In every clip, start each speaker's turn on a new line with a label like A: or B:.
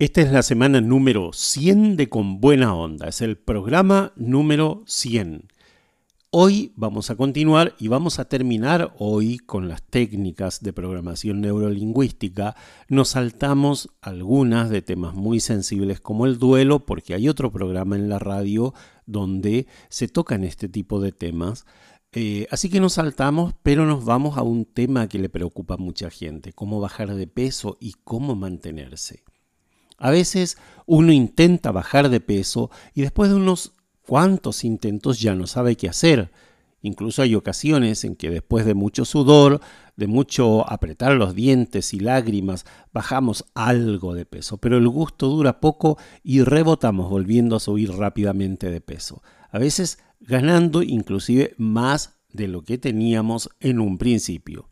A: Esta es la semana número 100 de Con Buena Onda, es el programa número 100. Hoy vamos a continuar y vamos a terminar hoy con las técnicas de programación neurolingüística. Nos saltamos algunas de temas muy sensibles como el duelo, porque hay otro programa en la radio donde se tocan este tipo de temas. Eh, así que nos saltamos, pero nos vamos a un tema que le preocupa a mucha gente, cómo bajar de peso y cómo mantenerse. A veces uno intenta bajar de peso y después de unos cuantos intentos ya no sabe qué hacer. Incluso hay ocasiones en que después de mucho sudor, de mucho apretar los dientes y lágrimas, bajamos algo de peso, pero el gusto dura poco y rebotamos volviendo a subir rápidamente de peso, a veces ganando inclusive más de lo que teníamos en un principio.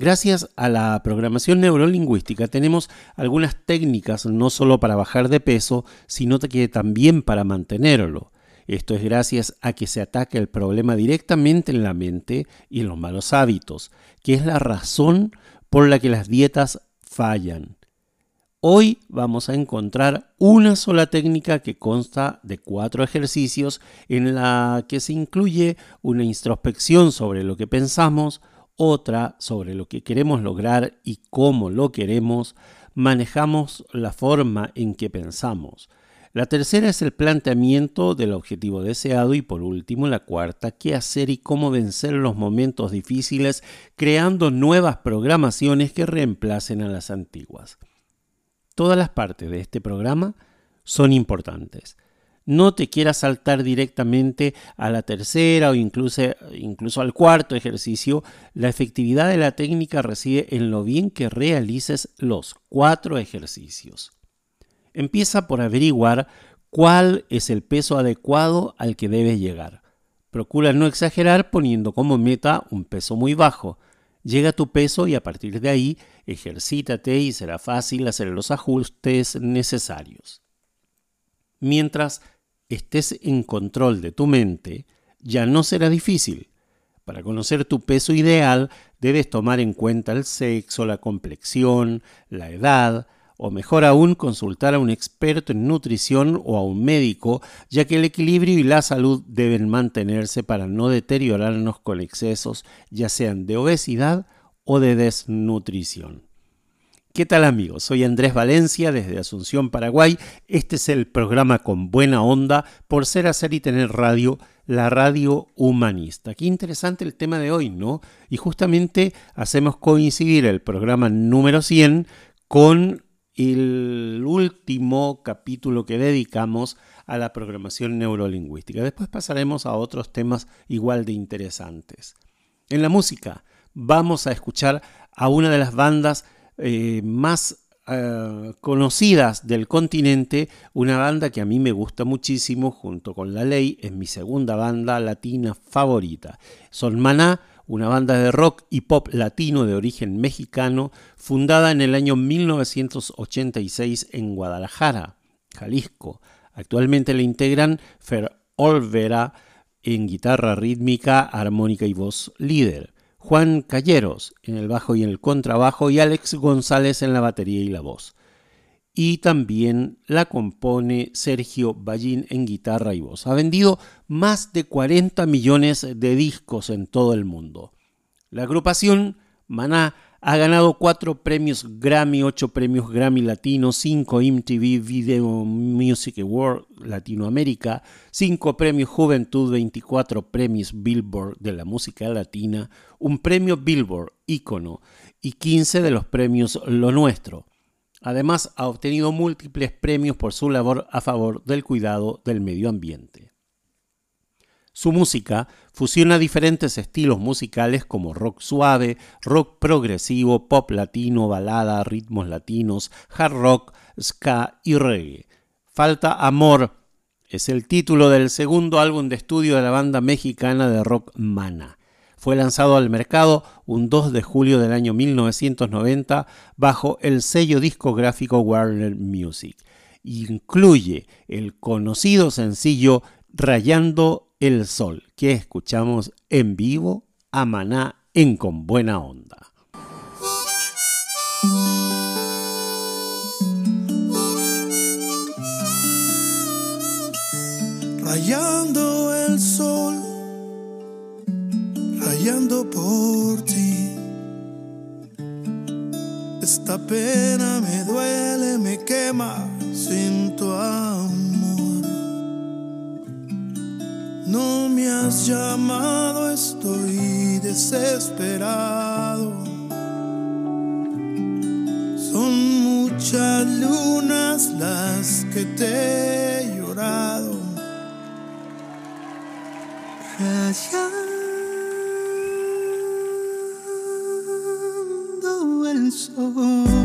A: Gracias a la programación neurolingüística tenemos algunas técnicas no solo para bajar de peso, sino que también para mantenerlo. Esto es gracias a que se ataca el problema directamente en la mente y en los malos hábitos, que es la razón por la que las dietas fallan. Hoy vamos a encontrar una sola técnica que consta de cuatro ejercicios en la que se incluye una introspección sobre lo que pensamos, otra sobre lo que queremos lograr y cómo lo queremos, manejamos la forma en que pensamos. La tercera es el planteamiento del objetivo deseado y por último la cuarta, qué hacer y cómo vencer los momentos difíciles creando nuevas programaciones que reemplacen a las antiguas. Todas las partes de este programa son importantes no te quieras saltar directamente a la tercera o incluso, incluso al cuarto ejercicio, la efectividad de la técnica reside en lo bien que realices los cuatro ejercicios. Empieza por averiguar cuál es el peso adecuado al que debes llegar. Procura no exagerar poniendo como meta un peso muy bajo. Llega a tu peso y a partir de ahí ejercítate y será fácil hacer los ajustes necesarios. Mientras estés en control de tu mente, ya no será difícil. Para conocer tu peso ideal, debes tomar en cuenta el sexo, la complexión, la edad, o mejor aún consultar a un experto en nutrición o a un médico, ya que el equilibrio y la salud deben mantenerse para no deteriorarnos con excesos, ya sean de obesidad o de desnutrición. ¿Qué tal amigos? Soy Andrés Valencia desde Asunción, Paraguay. Este es el programa con buena onda por ser, hacer y tener radio, la radio humanista. Qué interesante el tema de hoy, ¿no? Y justamente hacemos coincidir el programa número 100 con el último capítulo que dedicamos a la programación neurolingüística. Después pasaremos a otros temas igual de interesantes. En la música vamos a escuchar a una de las bandas eh, más eh, conocidas del continente, una banda que a mí me gusta muchísimo, junto con La Ley, es mi segunda banda latina favorita. Son Maná, una banda de rock y pop latino de origen mexicano, fundada en el año 1986 en Guadalajara, Jalisco. Actualmente la integran Fer Olvera en guitarra rítmica, armónica y voz líder. Juan Calleros en el bajo y en el contrabajo y Alex González en la batería y la voz. Y también la compone Sergio Ballín en guitarra y voz. Ha vendido más de 40 millones de discos en todo el mundo. La agrupación Maná ha ganado cuatro premios Grammy, ocho premios Grammy Latino, cinco MTV Video Music Award Latinoamérica, cinco premios Juventud, 24 premios Billboard de la música latina, un premio Billboard ícono y 15 de los premios Lo Nuestro. Además, ha obtenido múltiples premios por su labor a favor del cuidado del medio ambiente. Su música fusiona diferentes estilos musicales como rock suave, rock progresivo, pop latino, balada, ritmos latinos, hard rock, ska y reggae. Falta Amor es el título del segundo álbum de estudio de la banda mexicana de rock Mana. Fue lanzado al mercado un 2 de julio del año 1990 bajo el sello discográfico Warner Music. Incluye el conocido sencillo Rayando el Sol, que escuchamos en vivo a Maná en Con Buena Onda.
B: Rayando el sol, rayando por ti. Esta pena me duele, me quema sin tu amor. No me has llamado, estoy desesperado. Son muchas lunas las que te he llorado. El sol.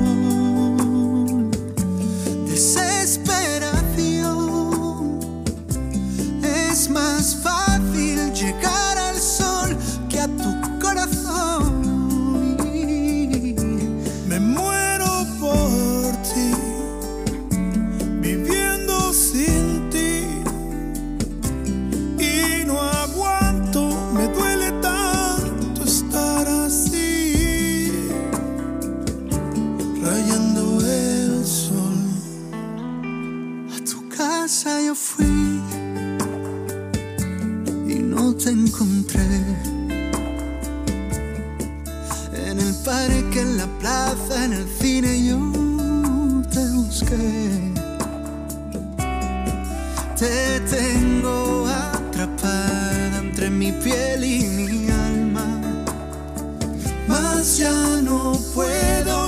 B: te encontré. En el parque, en la plaza, en el cine yo te busqué. Te tengo atrapada entre mi piel y mi alma, mas ya no puedo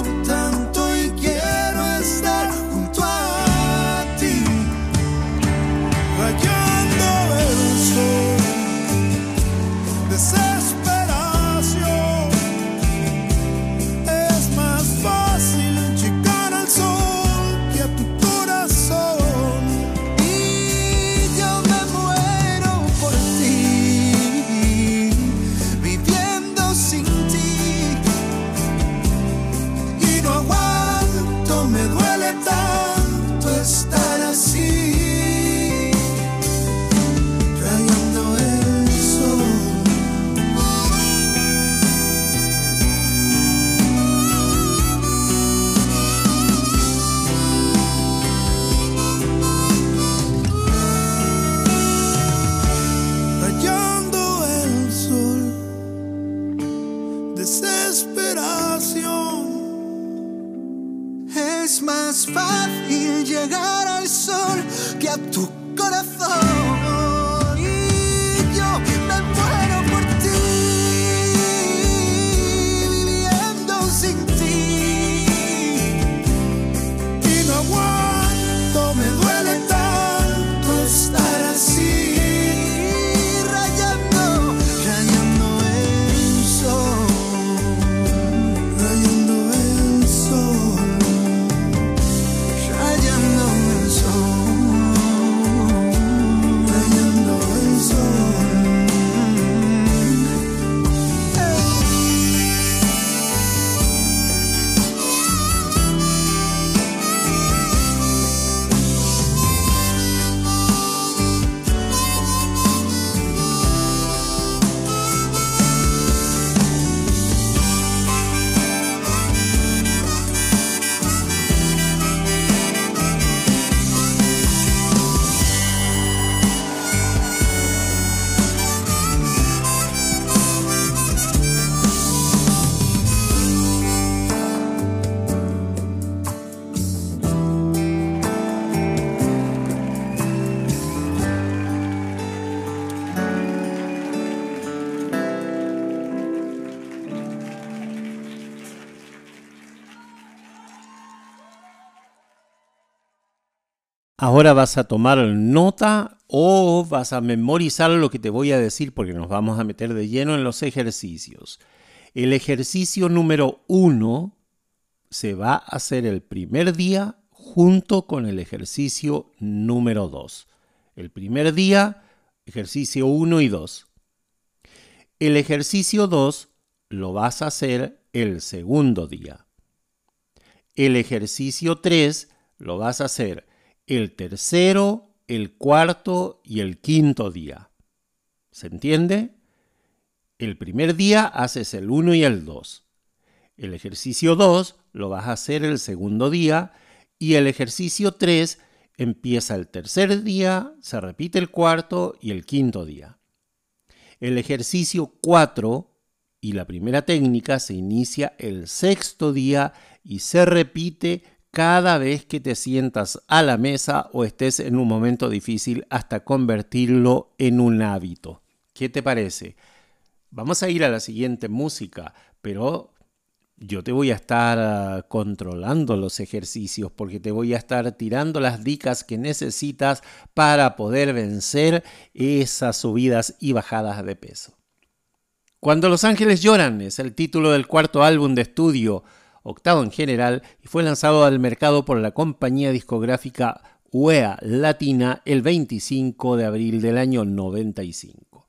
A: Ahora vas a tomar nota o vas a memorizar lo que te voy a decir porque nos vamos a meter de lleno en los ejercicios. El ejercicio número uno se va a hacer el primer día junto con el ejercicio número dos. El primer día, ejercicio 1 y 2. El ejercicio 2 lo vas a hacer el segundo día. El ejercicio 3 lo vas a hacer el tercero, el cuarto y el quinto día. ¿Se entiende? El primer día haces el 1 y el 2. El ejercicio 2 lo vas a hacer el segundo día y el ejercicio 3 empieza el tercer día, se repite el cuarto y el quinto día. El ejercicio 4 y la primera técnica se inicia el sexto día y se repite cada vez que te sientas a la mesa o estés en un momento difícil hasta convertirlo en un hábito. ¿Qué te parece? Vamos a ir a la siguiente música, pero yo te voy a estar ah, controlando los ejercicios porque te voy a estar tirando las dicas que necesitas para poder vencer esas subidas y bajadas de peso. Cuando los ángeles lloran es el título del cuarto álbum de estudio octavo en general, y fue lanzado al mercado por la compañía discográfica UEA Latina el 25 de abril del año 95.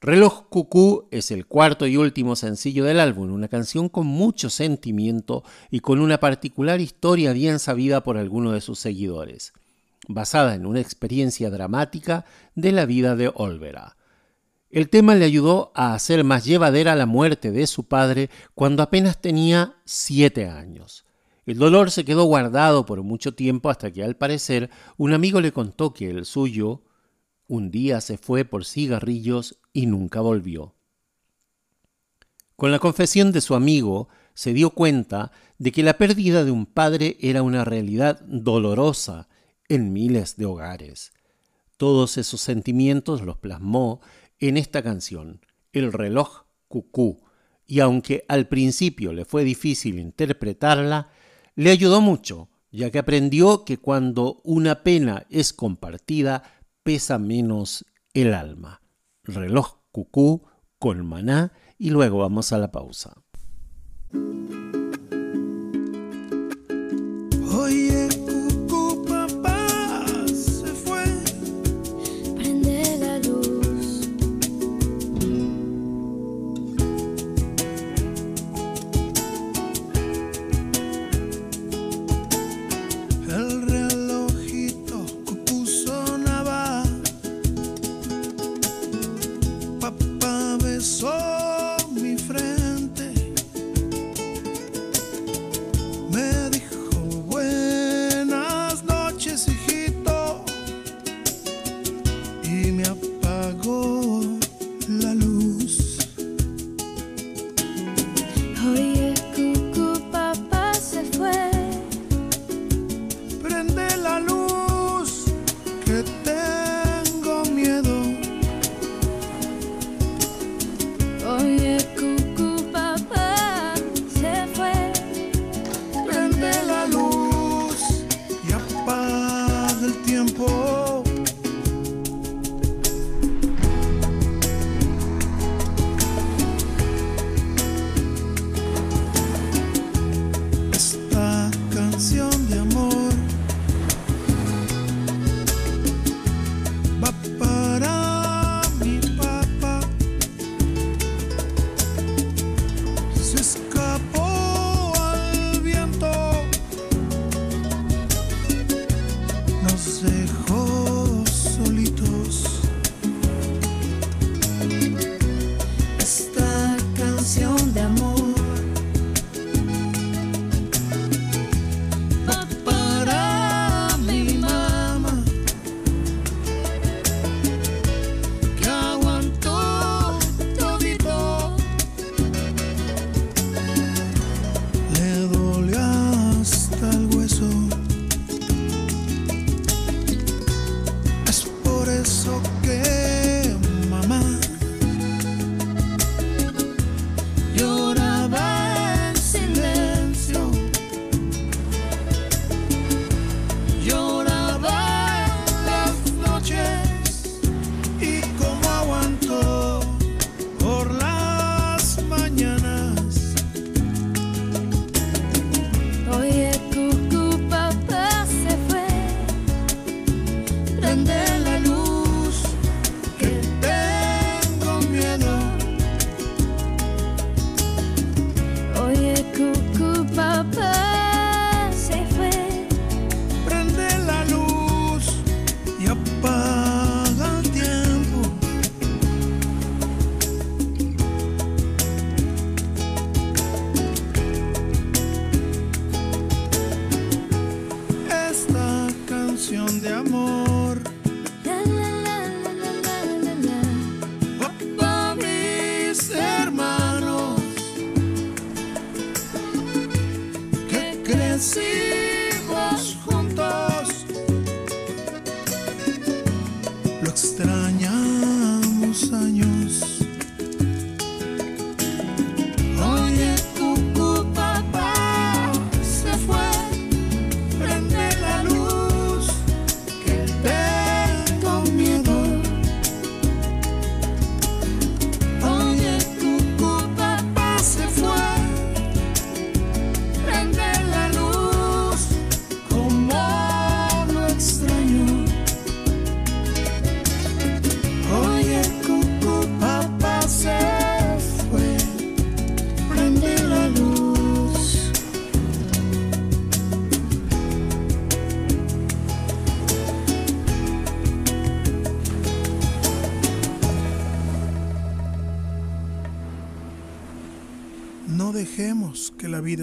A: Reloj Cucú es el cuarto y último sencillo del álbum, una canción con mucho sentimiento y con una particular historia bien sabida por algunos de sus seguidores, basada en una experiencia dramática de la vida de Olvera. El tema le ayudó a hacer más llevadera la muerte de su padre cuando apenas tenía siete años. El dolor se quedó guardado por mucho tiempo hasta que al parecer un amigo le contó que el suyo un día se fue por cigarrillos y nunca volvió. Con la confesión de su amigo se dio cuenta de que la pérdida de un padre era una realidad dolorosa en miles de hogares. Todos esos sentimientos los plasmó en esta canción, El reloj cucú, y aunque al principio le fue difícil interpretarla, le ayudó mucho, ya que aprendió que cuando una pena es compartida, pesa menos el alma. Reloj cucú con maná y luego vamos a la pausa.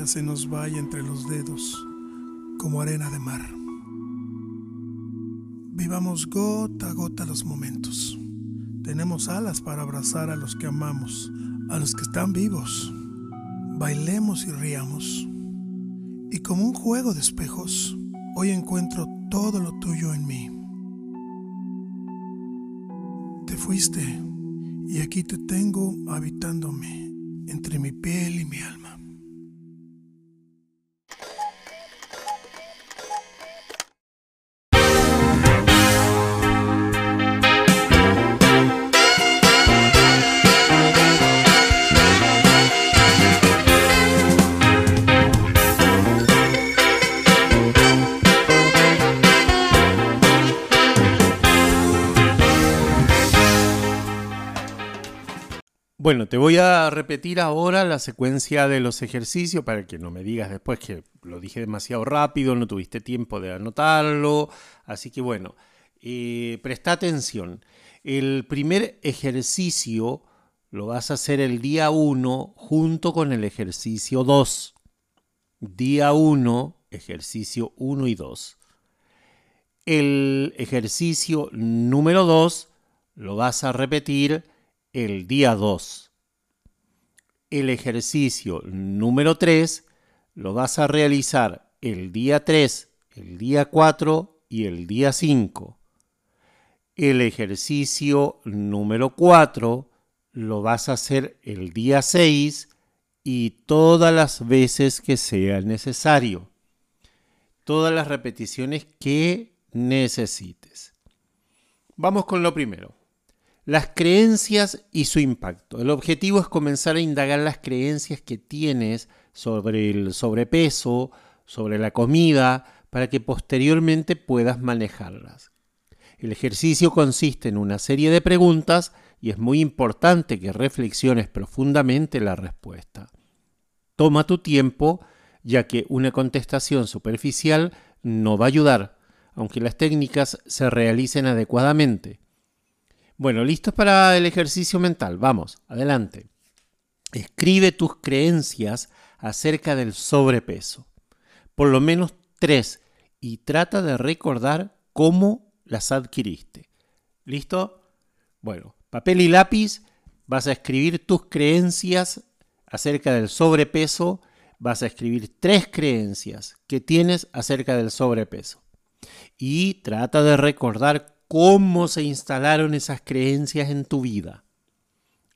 B: Se nos vaya entre los dedos como arena de mar. Vivamos gota a gota los momentos. Tenemos alas para abrazar a los que amamos, a los que están vivos. Bailemos y riamos. Y como un juego de espejos, hoy encuentro todo lo tuyo en mí. Te fuiste y aquí te tengo habitándome entre mi piel y mi alma.
A: Bueno, te voy a repetir ahora la secuencia de los ejercicios para que no me digas después que lo dije demasiado rápido, no tuviste tiempo de anotarlo. Así que bueno, eh, presta atención. El primer ejercicio lo vas a hacer el día 1 junto con el ejercicio 2. Día 1, ejercicio 1 y 2. El ejercicio número 2 lo vas a repetir el día 2. El ejercicio número 3 lo vas a realizar el día 3, el día 4 y el día 5. El ejercicio número 4 lo vas a hacer el día 6 y todas las veces que sea necesario. Todas las repeticiones que necesites. Vamos con lo primero. Las creencias y su impacto. El objetivo es comenzar a indagar las creencias que tienes sobre el sobrepeso, sobre la comida, para que posteriormente puedas manejarlas. El ejercicio consiste en una serie de preguntas y es muy importante que reflexiones profundamente la respuesta. Toma tu tiempo, ya que una contestación superficial no va a ayudar, aunque las técnicas se realicen adecuadamente. Bueno, listos para el ejercicio mental. Vamos, adelante. Escribe tus creencias acerca del sobrepeso. Por lo menos tres. Y trata de recordar cómo las adquiriste. ¿Listo? Bueno, papel y lápiz. Vas a escribir tus creencias acerca del sobrepeso. Vas a escribir tres creencias que tienes acerca del sobrepeso. Y trata de recordar cómo se instalaron esas creencias en tu vida.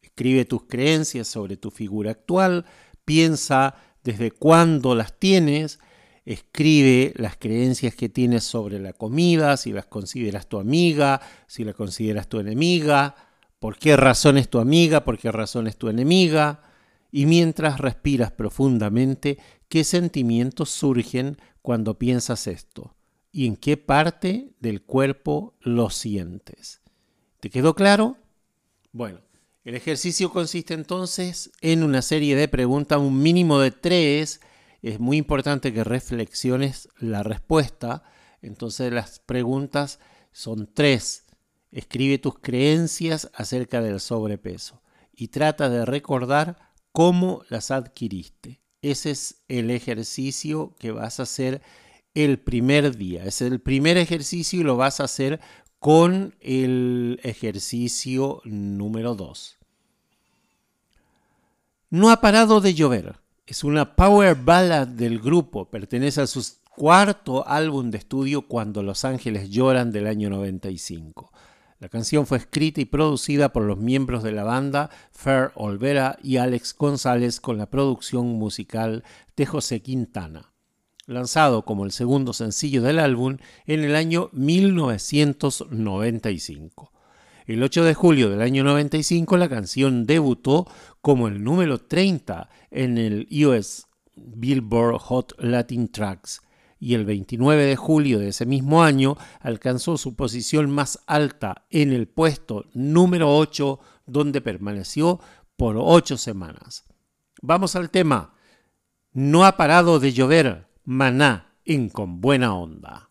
A: Escribe tus creencias sobre tu figura actual, piensa desde cuándo las tienes, escribe las creencias que tienes sobre la comida, si las consideras tu amiga, si la consideras tu enemiga, por qué razón es tu amiga, por qué razón es tu enemiga, y mientras respiras profundamente, qué sentimientos surgen cuando piensas esto y en qué parte del cuerpo lo sientes. ¿Te quedó claro? Bueno, el ejercicio consiste entonces en una serie de preguntas, un mínimo de tres. Es muy importante que reflexiones la respuesta. Entonces las preguntas son tres. Escribe tus creencias acerca del sobrepeso y trata de recordar cómo las adquiriste. Ese es el ejercicio que vas a hacer el primer día. Es el primer ejercicio y lo vas a hacer con el ejercicio número 2. No ha parado de llover. Es una power ballad del grupo. Pertenece a su cuarto álbum de estudio Cuando los Ángeles lloran del año 95. La canción fue escrita y producida por los miembros de la banda Fer Olvera y Alex González con la producción musical de José Quintana. Lanzado como el segundo sencillo del álbum en el año 1995. El 8 de julio del año 95 la canción debutó como el número 30 en el US Billboard Hot Latin Tracks y el 29 de julio de ese mismo año alcanzó su posición más alta en el puesto número 8 donde permaneció por 8 semanas. Vamos al tema. No ha parado de llover, maná en con buena onda.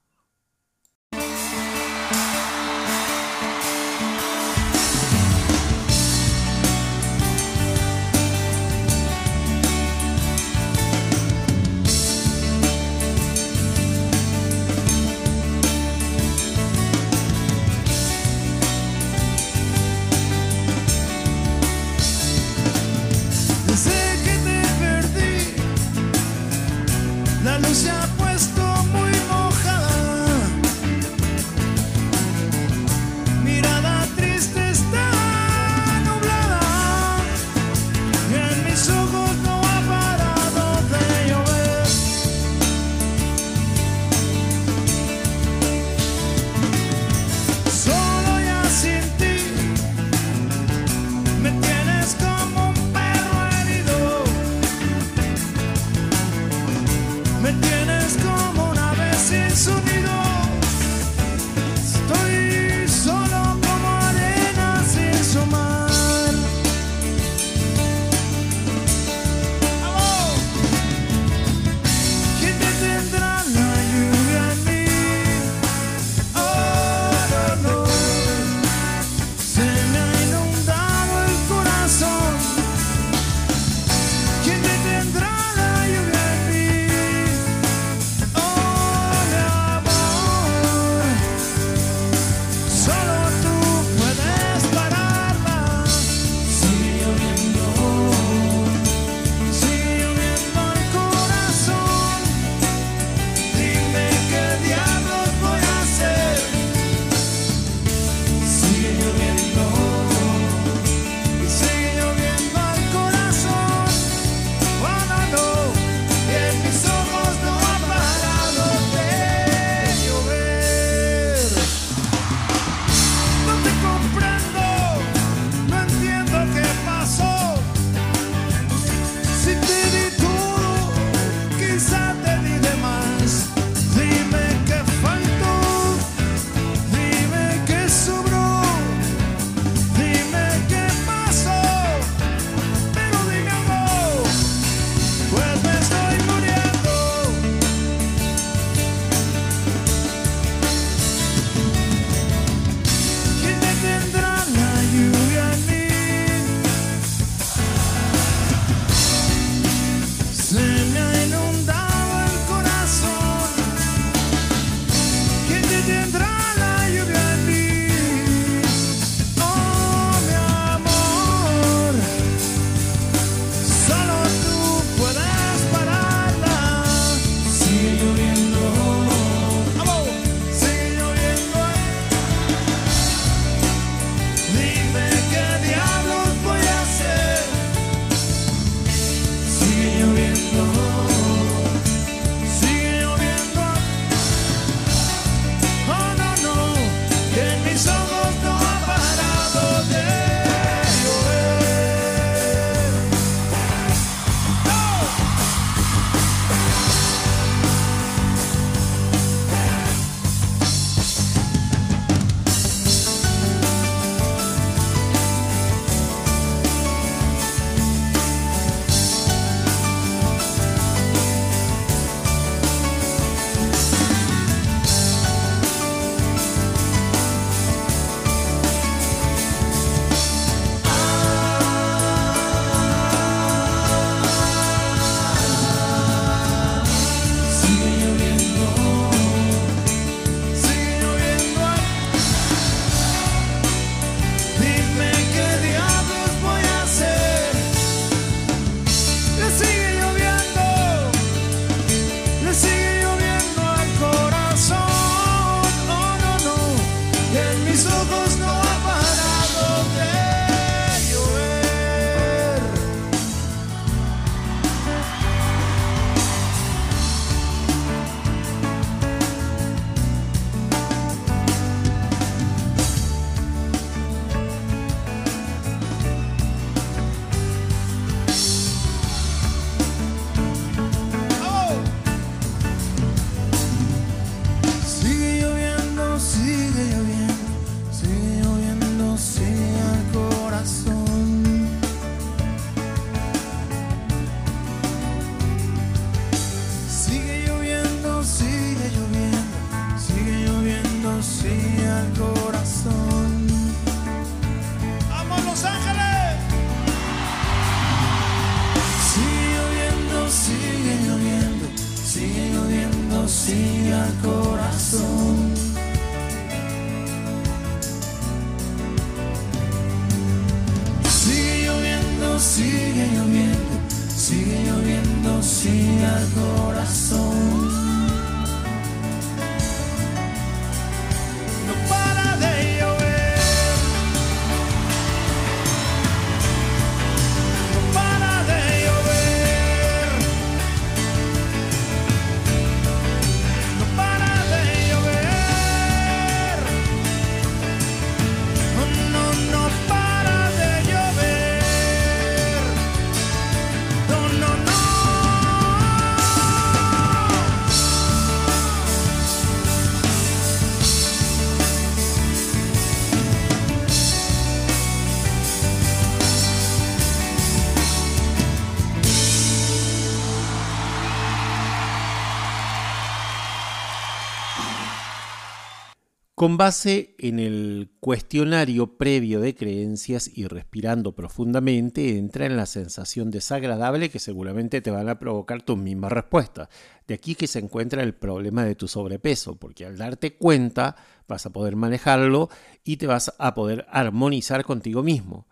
A: Con base en el cuestionario previo de creencias y respirando profundamente, entra en la sensación desagradable que seguramente te van a provocar tus mismas respuestas. De aquí que se encuentra el problema de tu sobrepeso, porque al darte cuenta vas a poder manejarlo y te vas a poder armonizar contigo mismo.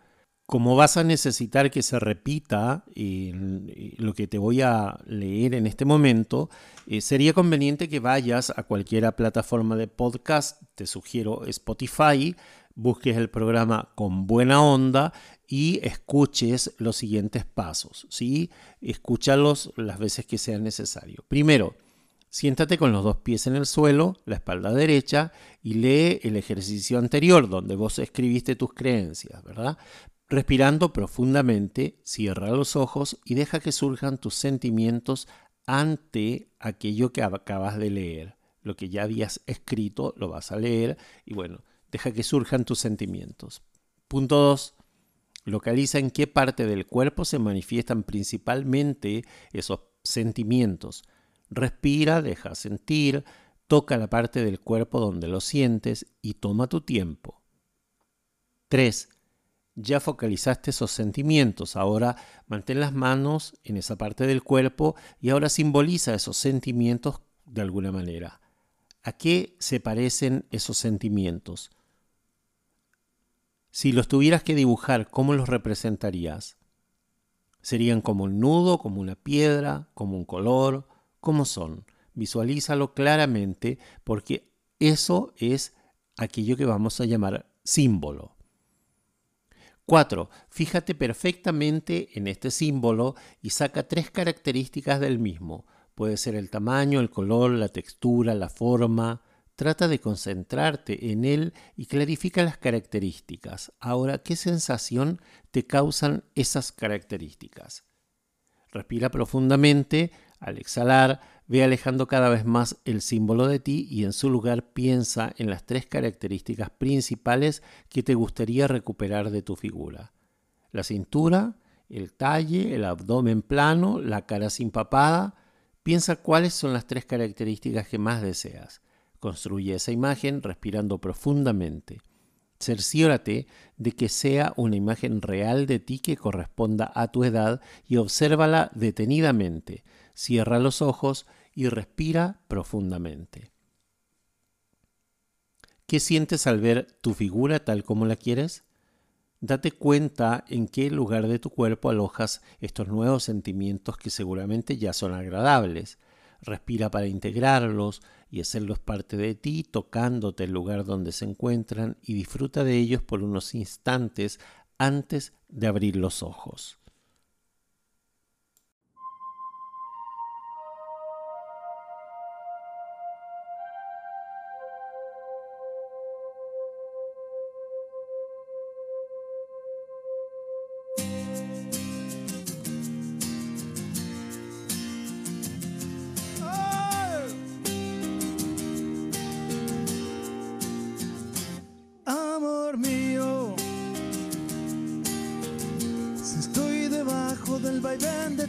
A: Como vas a necesitar que se repita eh, lo que te voy a leer en este momento, eh, sería conveniente que vayas a cualquier plataforma de podcast, te sugiero Spotify, busques el programa con buena onda y escuches los siguientes pasos, ¿sí? Escúchalos las veces que sea necesario. Primero, siéntate con los dos pies en el suelo, la espalda derecha y lee el ejercicio anterior donde vos escribiste tus creencias, ¿verdad? Respirando profundamente, cierra los ojos y deja que surjan tus sentimientos ante aquello que acabas de leer. Lo que ya habías escrito lo vas a leer y bueno, deja que surjan tus sentimientos. Punto 2. Localiza en qué parte del cuerpo se manifiestan principalmente esos sentimientos. Respira, deja sentir, toca la parte del cuerpo donde lo sientes y toma tu tiempo. 3 ya focalizaste esos sentimientos. Ahora mantén las manos en esa parte del cuerpo y ahora simboliza esos sentimientos de alguna manera. ¿A qué se parecen esos sentimientos? Si los tuvieras que dibujar, ¿cómo los representarías? ¿Serían como un nudo, como una piedra, como un color? ¿Cómo son? Visualízalo claramente porque eso es aquello que vamos a llamar símbolo. 4. Fíjate perfectamente en este símbolo y saca tres características del mismo. Puede ser el tamaño, el color, la textura, la forma. Trata de concentrarte en él y clarifica las características. Ahora, ¿qué sensación te causan esas características? Respira profundamente. Al exhalar, ve alejando cada vez más el símbolo de ti y en su lugar piensa en las tres características principales que te gustaría recuperar de tu figura. La cintura, el talle, el abdomen plano, la cara sin papada. Piensa cuáles son las tres características que más deseas. Construye esa imagen respirando profundamente. Cerciórate de que sea una imagen real de ti que corresponda a tu edad y obsérvala detenidamente. Cierra los ojos y respira profundamente. ¿Qué sientes al ver tu figura tal como la quieres? Date cuenta en qué lugar de tu cuerpo alojas estos nuevos sentimientos que seguramente ya son agradables. Respira para integrarlos y hacerlos parte de ti, tocándote el lugar donde se encuentran y disfruta de ellos por unos instantes antes de abrir los ojos.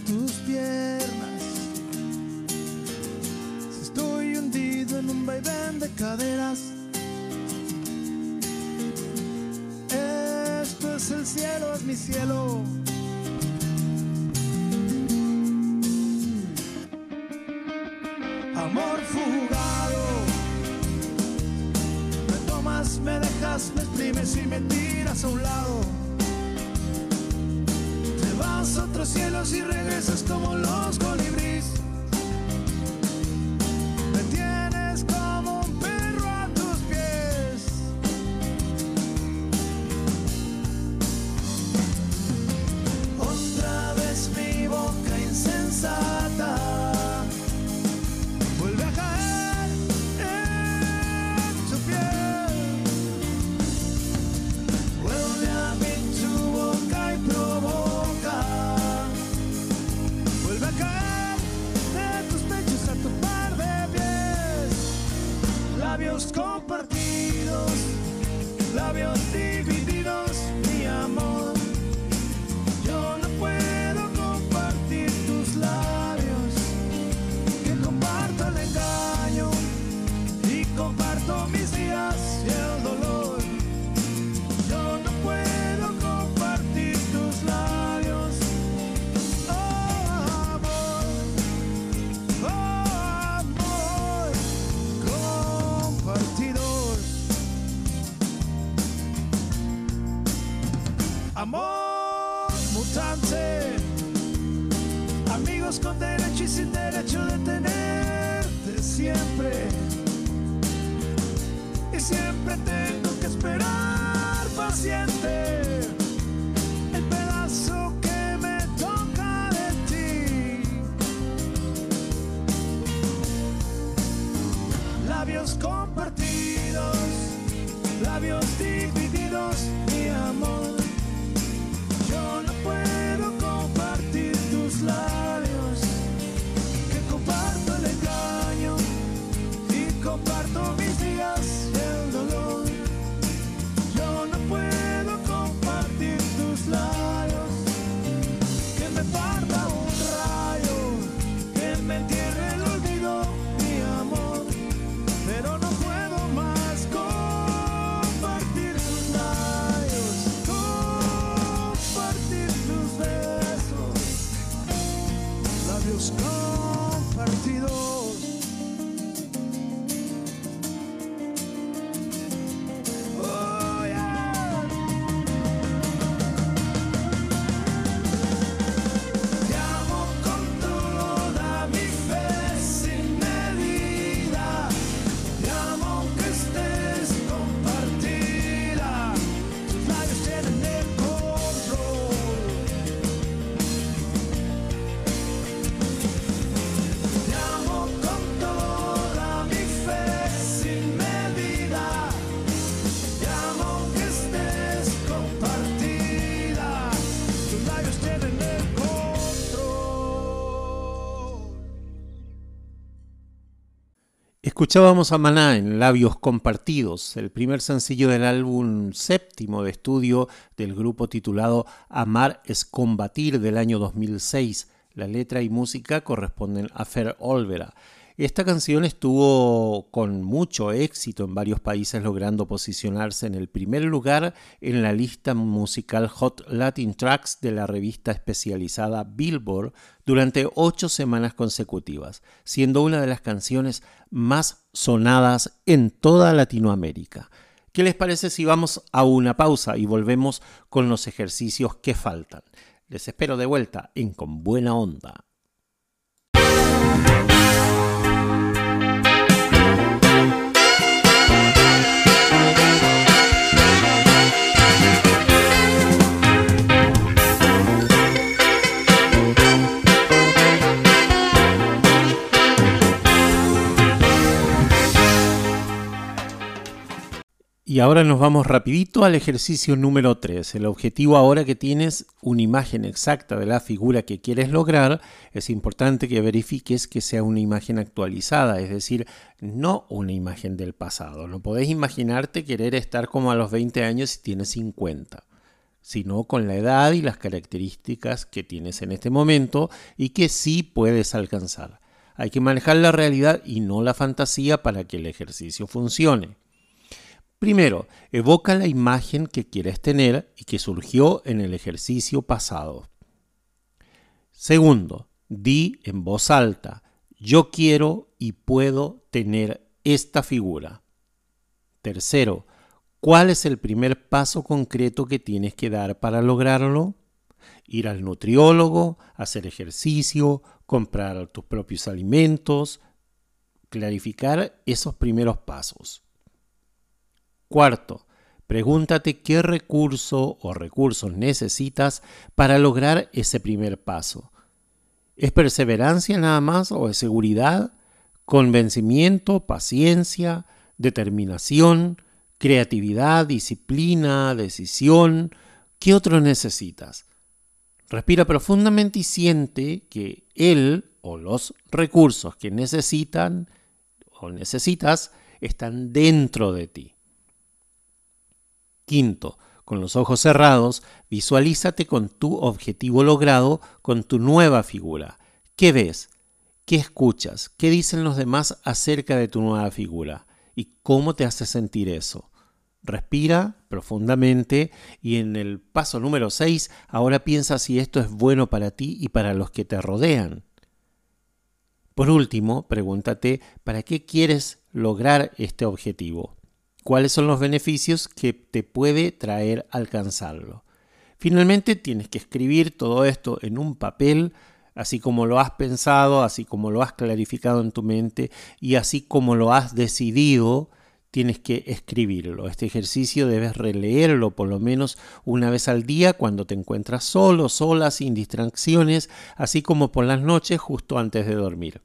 C: tus piernas. Si estoy hundido en un vaivén de caderas, esto es el cielo, es mi cielo. Amor fugado, me tomas, me dejas, me exprimes y me tiras a un lado. Cielos y regresas como los.
A: Escuchábamos a Maná en Labios Compartidos, el primer sencillo del álbum séptimo de estudio del grupo titulado Amar es combatir del año 2006. La letra y música corresponden a Fer Olvera. Esta canción estuvo con mucho éxito en varios países logrando posicionarse en el primer lugar en la lista musical Hot Latin Tracks de la revista especializada Billboard durante ocho semanas consecutivas, siendo una de las canciones más sonadas en toda Latinoamérica. ¿Qué les parece si vamos a una pausa y volvemos con los ejercicios que faltan? Les espero de vuelta en Con Buena Onda. Y ahora nos vamos rapidito al ejercicio número 3. El objetivo ahora que tienes una imagen exacta de la figura que quieres lograr, es importante que verifiques que sea una imagen actualizada, es decir, no una imagen del pasado. No podés imaginarte querer estar como a los 20 años si tienes 50 sino con la edad y las características que tienes en este momento y que sí puedes alcanzar. Hay que manejar la realidad y no la fantasía para que el ejercicio funcione. Primero, evoca la imagen que quieres tener y que surgió en el ejercicio pasado. Segundo, di en voz alta, yo quiero y puedo tener esta figura. Tercero, ¿Cuál es el primer paso concreto que tienes que dar para lograrlo? Ir al nutriólogo, hacer ejercicio, comprar tus propios alimentos, clarificar esos primeros pasos. Cuarto, pregúntate qué recurso o recursos necesitas para lograr ese primer paso. ¿Es perseverancia nada más o es seguridad? ¿Convencimiento, paciencia, determinación? creatividad, disciplina, decisión. ¿Qué otro necesitas? Respira profundamente y siente que él o los recursos que necesitan o necesitas están dentro de ti. Quinto, con los ojos cerrados, visualízate con tu objetivo logrado, con tu nueva figura. ¿Qué ves? ¿Qué escuchas? ¿Qué dicen los demás acerca de tu nueva figura? ¿Y cómo te hace sentir eso? Respira profundamente y en el paso número 6 ahora piensa si esto es bueno para ti y para los que te rodean. Por último, pregúntate para qué quieres lograr este objetivo. ¿Cuáles son los beneficios que te puede traer alcanzarlo? Finalmente tienes que escribir todo esto en un papel, así como lo has pensado, así como lo has clarificado en tu mente y así como lo has decidido tienes que escribirlo. Este ejercicio debes releerlo por lo menos una vez al día cuando te encuentras solo, sola, sin distracciones, así como por las noches justo antes de dormir.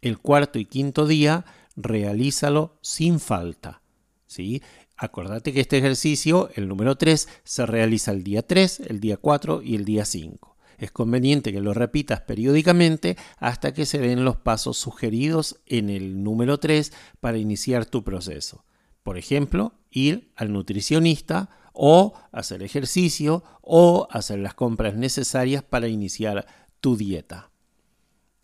A: El cuarto y quinto día, realízalo sin falta. ¿Sí? Acordate que este ejercicio, el número 3, se realiza el día 3, el día 4 y el día 5. Es conveniente que lo repitas periódicamente hasta que se den los pasos sugeridos en el número 3 para iniciar tu proceso. Por ejemplo, ir al nutricionista o hacer ejercicio o hacer las compras necesarias para iniciar tu dieta.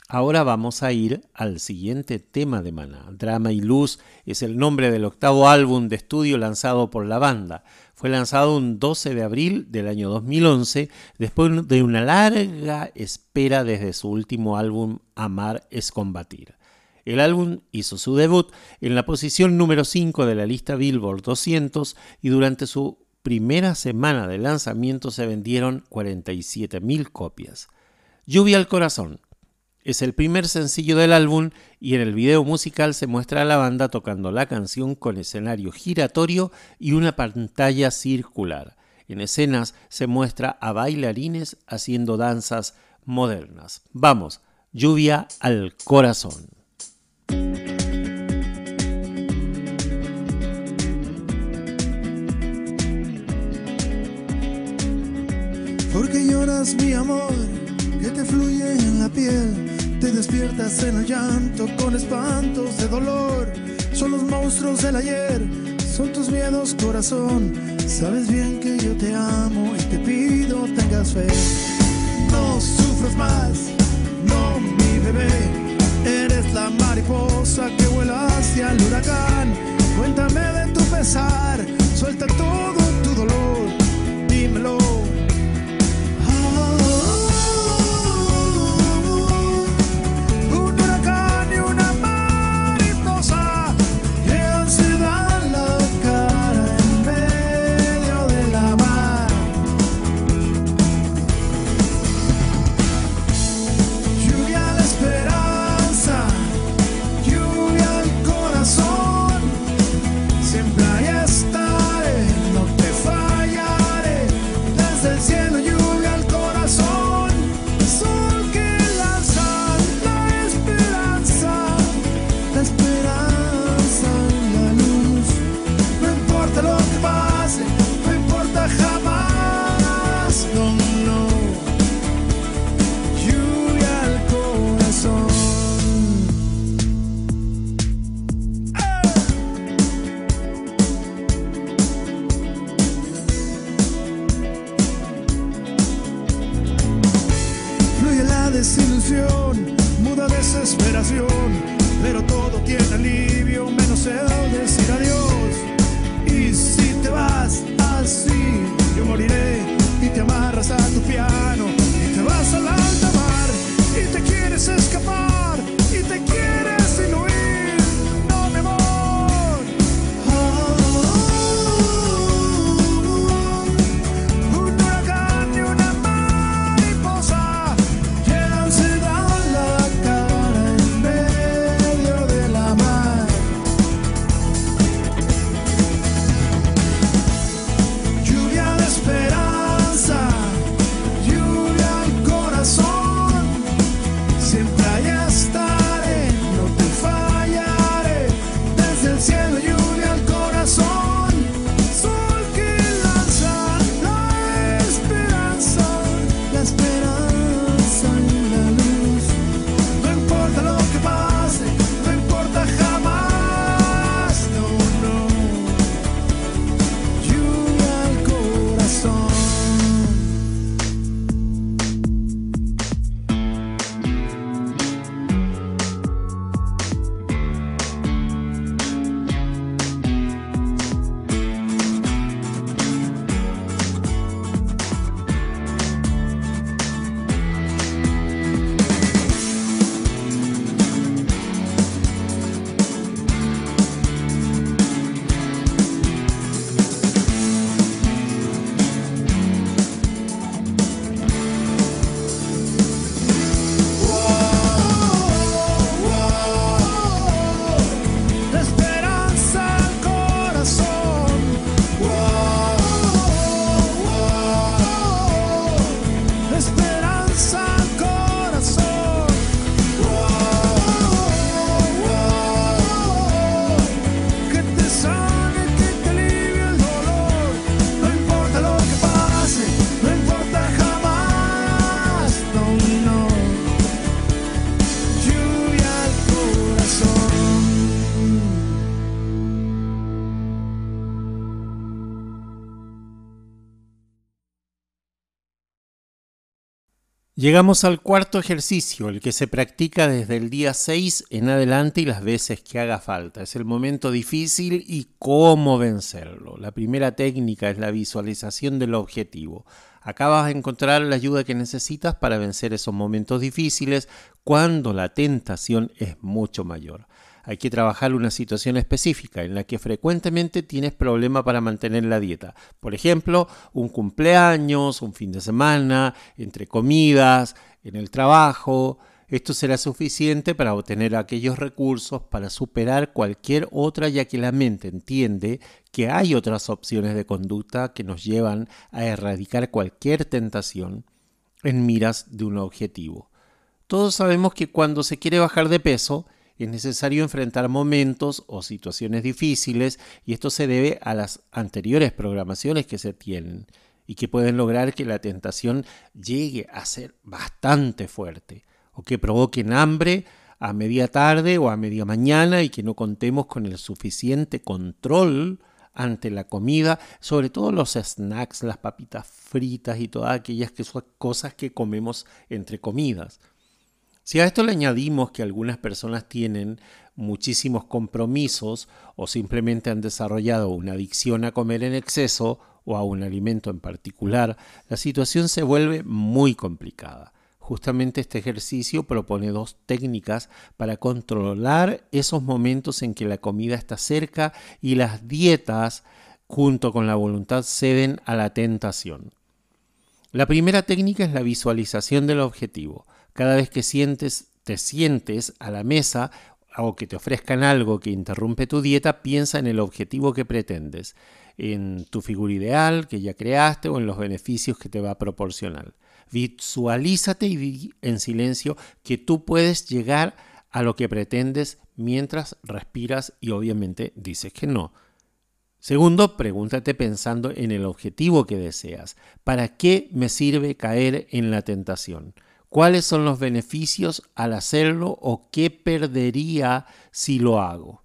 A: Ahora vamos a ir al siguiente tema de Maná. Drama y Luz es el nombre del octavo álbum de estudio lanzado por la banda. Fue lanzado un 12 de abril del año 2011, después de una larga espera desde su último álbum Amar es combatir. El álbum hizo su debut en la posición número 5 de la lista Billboard 200 y durante su primera semana de lanzamiento se vendieron 47.000 copias. Lluvia al corazón es el primer sencillo del álbum y en el video musical se muestra a la banda tocando la canción con escenario giratorio y una pantalla circular. En escenas se muestra a bailarines haciendo danzas modernas. Vamos, lluvia al corazón.
C: Porque lloras mi amor, que te fluye en la piel te despiertas en el llanto con espantos de dolor. Son los monstruos del ayer, son tus miedos, corazón. Sabes bien que yo te amo y te pido tengas fe. No sufras más, no mi bebé. Eres la mariposa que vuela hacia el huracán. Cuéntame de tu pesar, suelta todo tu dolor, dímelo
A: Llegamos al cuarto ejercicio, el que se practica desde el día 6 en adelante y las veces que haga falta. Es el momento difícil y cómo vencerlo. La primera técnica es la visualización del objetivo. Acá vas a encontrar la ayuda que necesitas para vencer esos momentos difíciles cuando la tentación es mucho mayor hay que trabajar una situación específica en la que frecuentemente tienes problema para mantener la dieta. Por ejemplo, un cumpleaños, un fin de semana, entre comidas, en el trabajo. Esto será suficiente para obtener aquellos recursos para superar cualquier otra ya que la mente entiende que hay otras opciones de conducta que nos llevan a erradicar cualquier tentación en miras de un objetivo. Todos sabemos que cuando se quiere bajar de peso, es necesario enfrentar momentos o situaciones difíciles y esto se debe a las anteriores programaciones que se tienen y que pueden lograr que la tentación llegue a ser bastante fuerte o que provoquen hambre a media tarde o a media mañana y que no contemos con el suficiente control ante la comida, sobre todo los snacks, las papitas fritas y todas aquellas que son cosas que comemos entre comidas. Si a esto le añadimos que algunas personas tienen muchísimos compromisos o simplemente han desarrollado una adicción a comer en exceso o a un alimento en particular, la situación se vuelve muy complicada. Justamente este ejercicio propone dos técnicas para controlar esos momentos en que la comida está cerca y las dietas junto con la voluntad ceden a la tentación. La primera técnica es la visualización del objetivo. Cada vez que sientes, te sientes a la mesa o que te ofrezcan algo que interrumpe tu dieta, piensa en el objetivo que pretendes, en tu figura ideal que ya creaste o en los beneficios que te va a proporcionar. Visualízate y en silencio que tú puedes llegar a lo que pretendes mientras respiras y obviamente dices que no. Segundo, pregúntate pensando en el objetivo que deseas. ¿Para qué me sirve caer en la tentación? Cuáles son los beneficios al hacerlo o qué perdería si lo hago.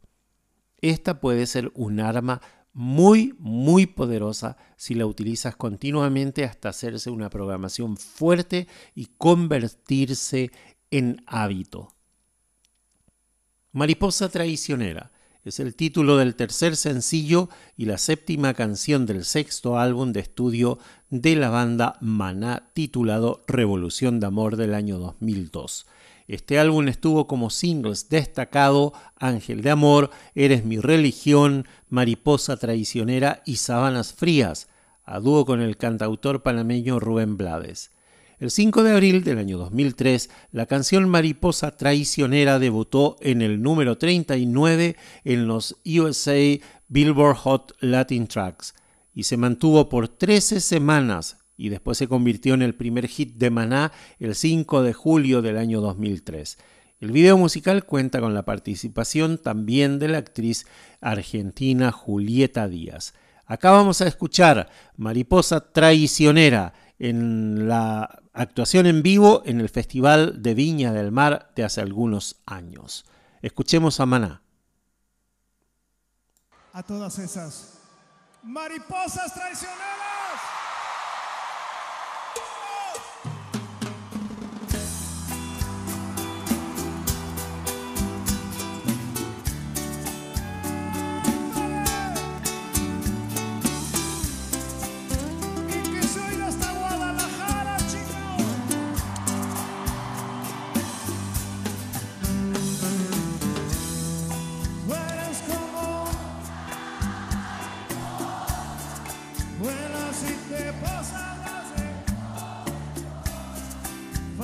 A: Esta puede ser un arma muy, muy poderosa si la utilizas continuamente hasta hacerse una programación fuerte y convertirse en hábito. Mariposa traicionera es el título del tercer sencillo y la séptima canción del sexto álbum de estudio de la banda Maná titulado Revolución de Amor del año 2002. Este álbum estuvo como singles destacado Ángel de Amor, Eres mi religión, Mariposa traicionera y Sabanas frías, a dúo con el cantautor panameño Rubén Blades. El 5 de abril del año 2003, la canción Mariposa Traicionera debutó en el número 39 en los USA Billboard Hot Latin Tracks y se mantuvo por 13 semanas y después se convirtió en el primer hit de Maná el 5 de julio del año 2003. El video musical cuenta con la participación también de la actriz argentina Julieta Díaz. Acá vamos a escuchar Mariposa Traicionera en la actuación en vivo en el Festival de Viña del Mar de hace algunos años. Escuchemos a Maná.
B: A todas esas mariposas traicioneras.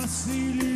B: Vasily.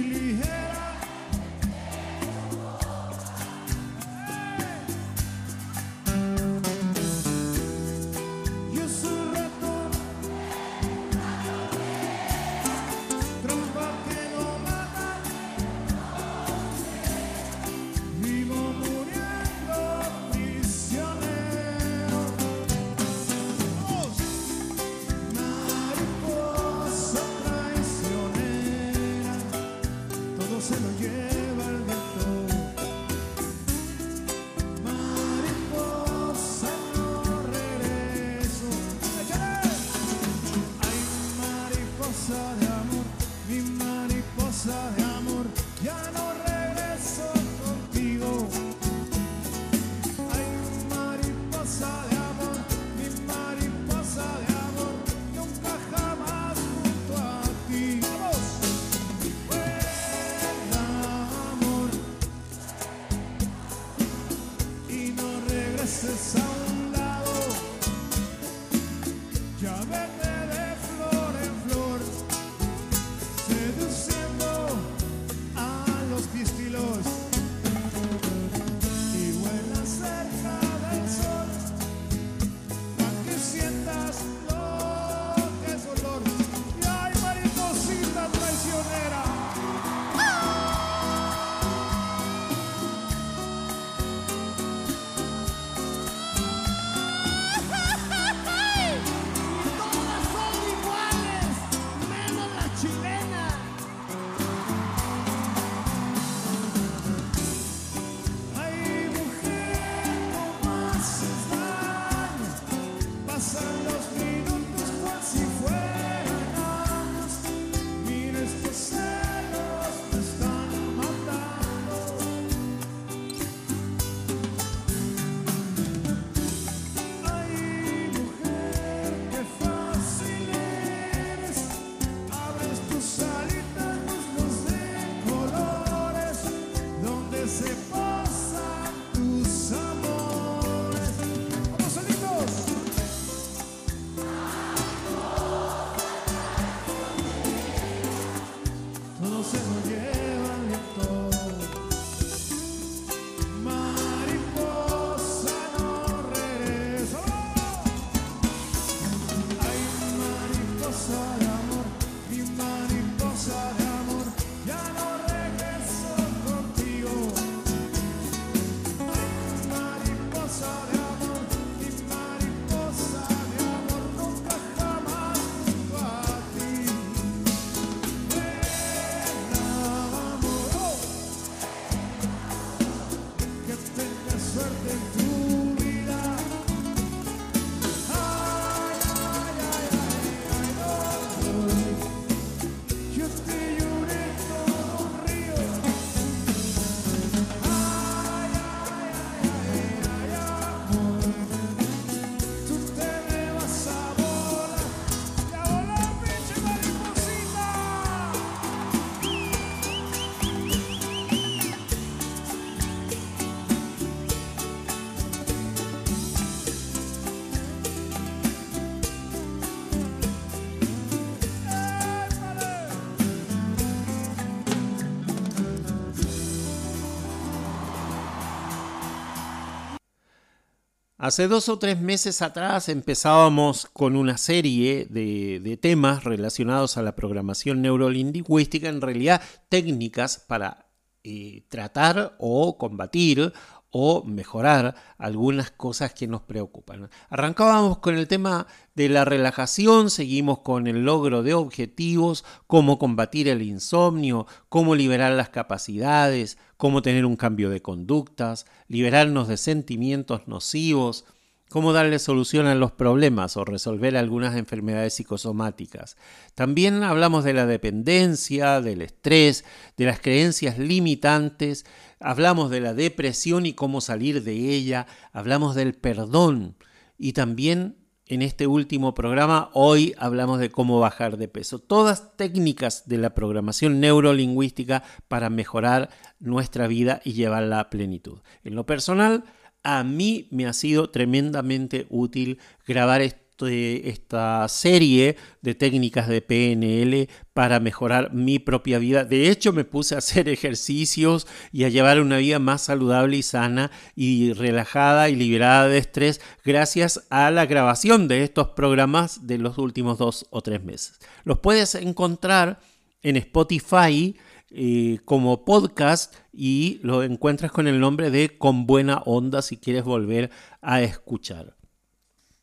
A: Hace dos o tres meses atrás empezábamos con una serie de, temas relacionados a la programación neurolingüística, en realidad técnicas para eh, tratar o combatir o mejorar algunas cosas que nos preocupan. Arrancábamos con el tema de la relajación, seguimos con el logro de objetivos, cómo combatir el insomnio, cómo liberar las capacidades, cómo tener un cambio de conductas, liberarnos de sentimientos nocivos, cómo darle solución a los problemas o resolver algunas enfermedades psicosomáticas. También hablamos de la dependencia, del estrés, de las creencias limitantes, hablamos de la depresión y cómo salir de ella, hablamos del perdón y también en este último programa hoy hablamos de cómo bajar de peso. Todas técnicas de la programación neurolingüística para mejorar nuestra vida y llevarla a plenitud. En lo personal, a mí me ha sido tremendamente útil grabar este, esta serie de técnicas de PNL para mejorar mi propia vida. De hecho, me puse a hacer ejercicios y a llevar una vida más saludable y sana y relajada y liberada de estrés gracias a la grabación de estos programas de los últimos dos o tres meses. Los puedes encontrar en Spotify eh, como podcast y lo encuentras con el nombre de Con Buena Onda si quieres volver a escuchar.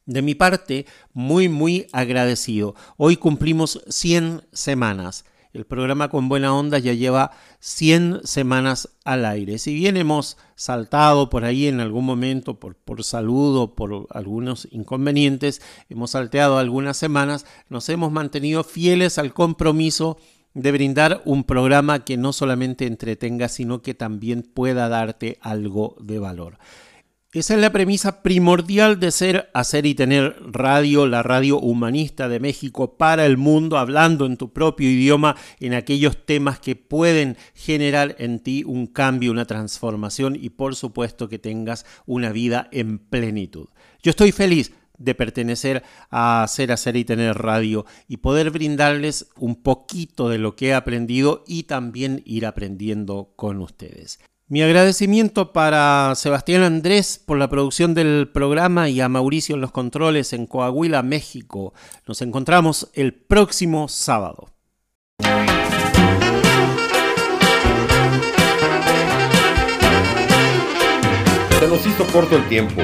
A: De mi parte, muy, muy agradecido. Hoy cumplimos 100 semanas. El programa Con Buena Onda ya lleva 100 semanas al aire. Si bien hemos saltado por ahí en algún momento por, por salud o por algunos inconvenientes, hemos salteado algunas semanas, nos hemos mantenido fieles al compromiso de brindar un programa que no solamente entretenga, sino que también pueda darte algo de valor. Esa es la premisa primordial de ser, hacer y tener radio, la radio humanista de México para el mundo, hablando en tu propio idioma en aquellos temas que pueden generar en ti un cambio, una transformación y por supuesto que tengas una vida en plenitud. Yo estoy feliz de pertenecer a hacer, hacer y tener radio y poder brindarles un poquito de lo que he aprendido y también ir aprendiendo con ustedes. Mi agradecimiento para Sebastián Andrés por la producción del programa y a Mauricio en los controles en Coahuila, México. Nos encontramos el próximo sábado.
D: Se nos hizo corto el tiempo.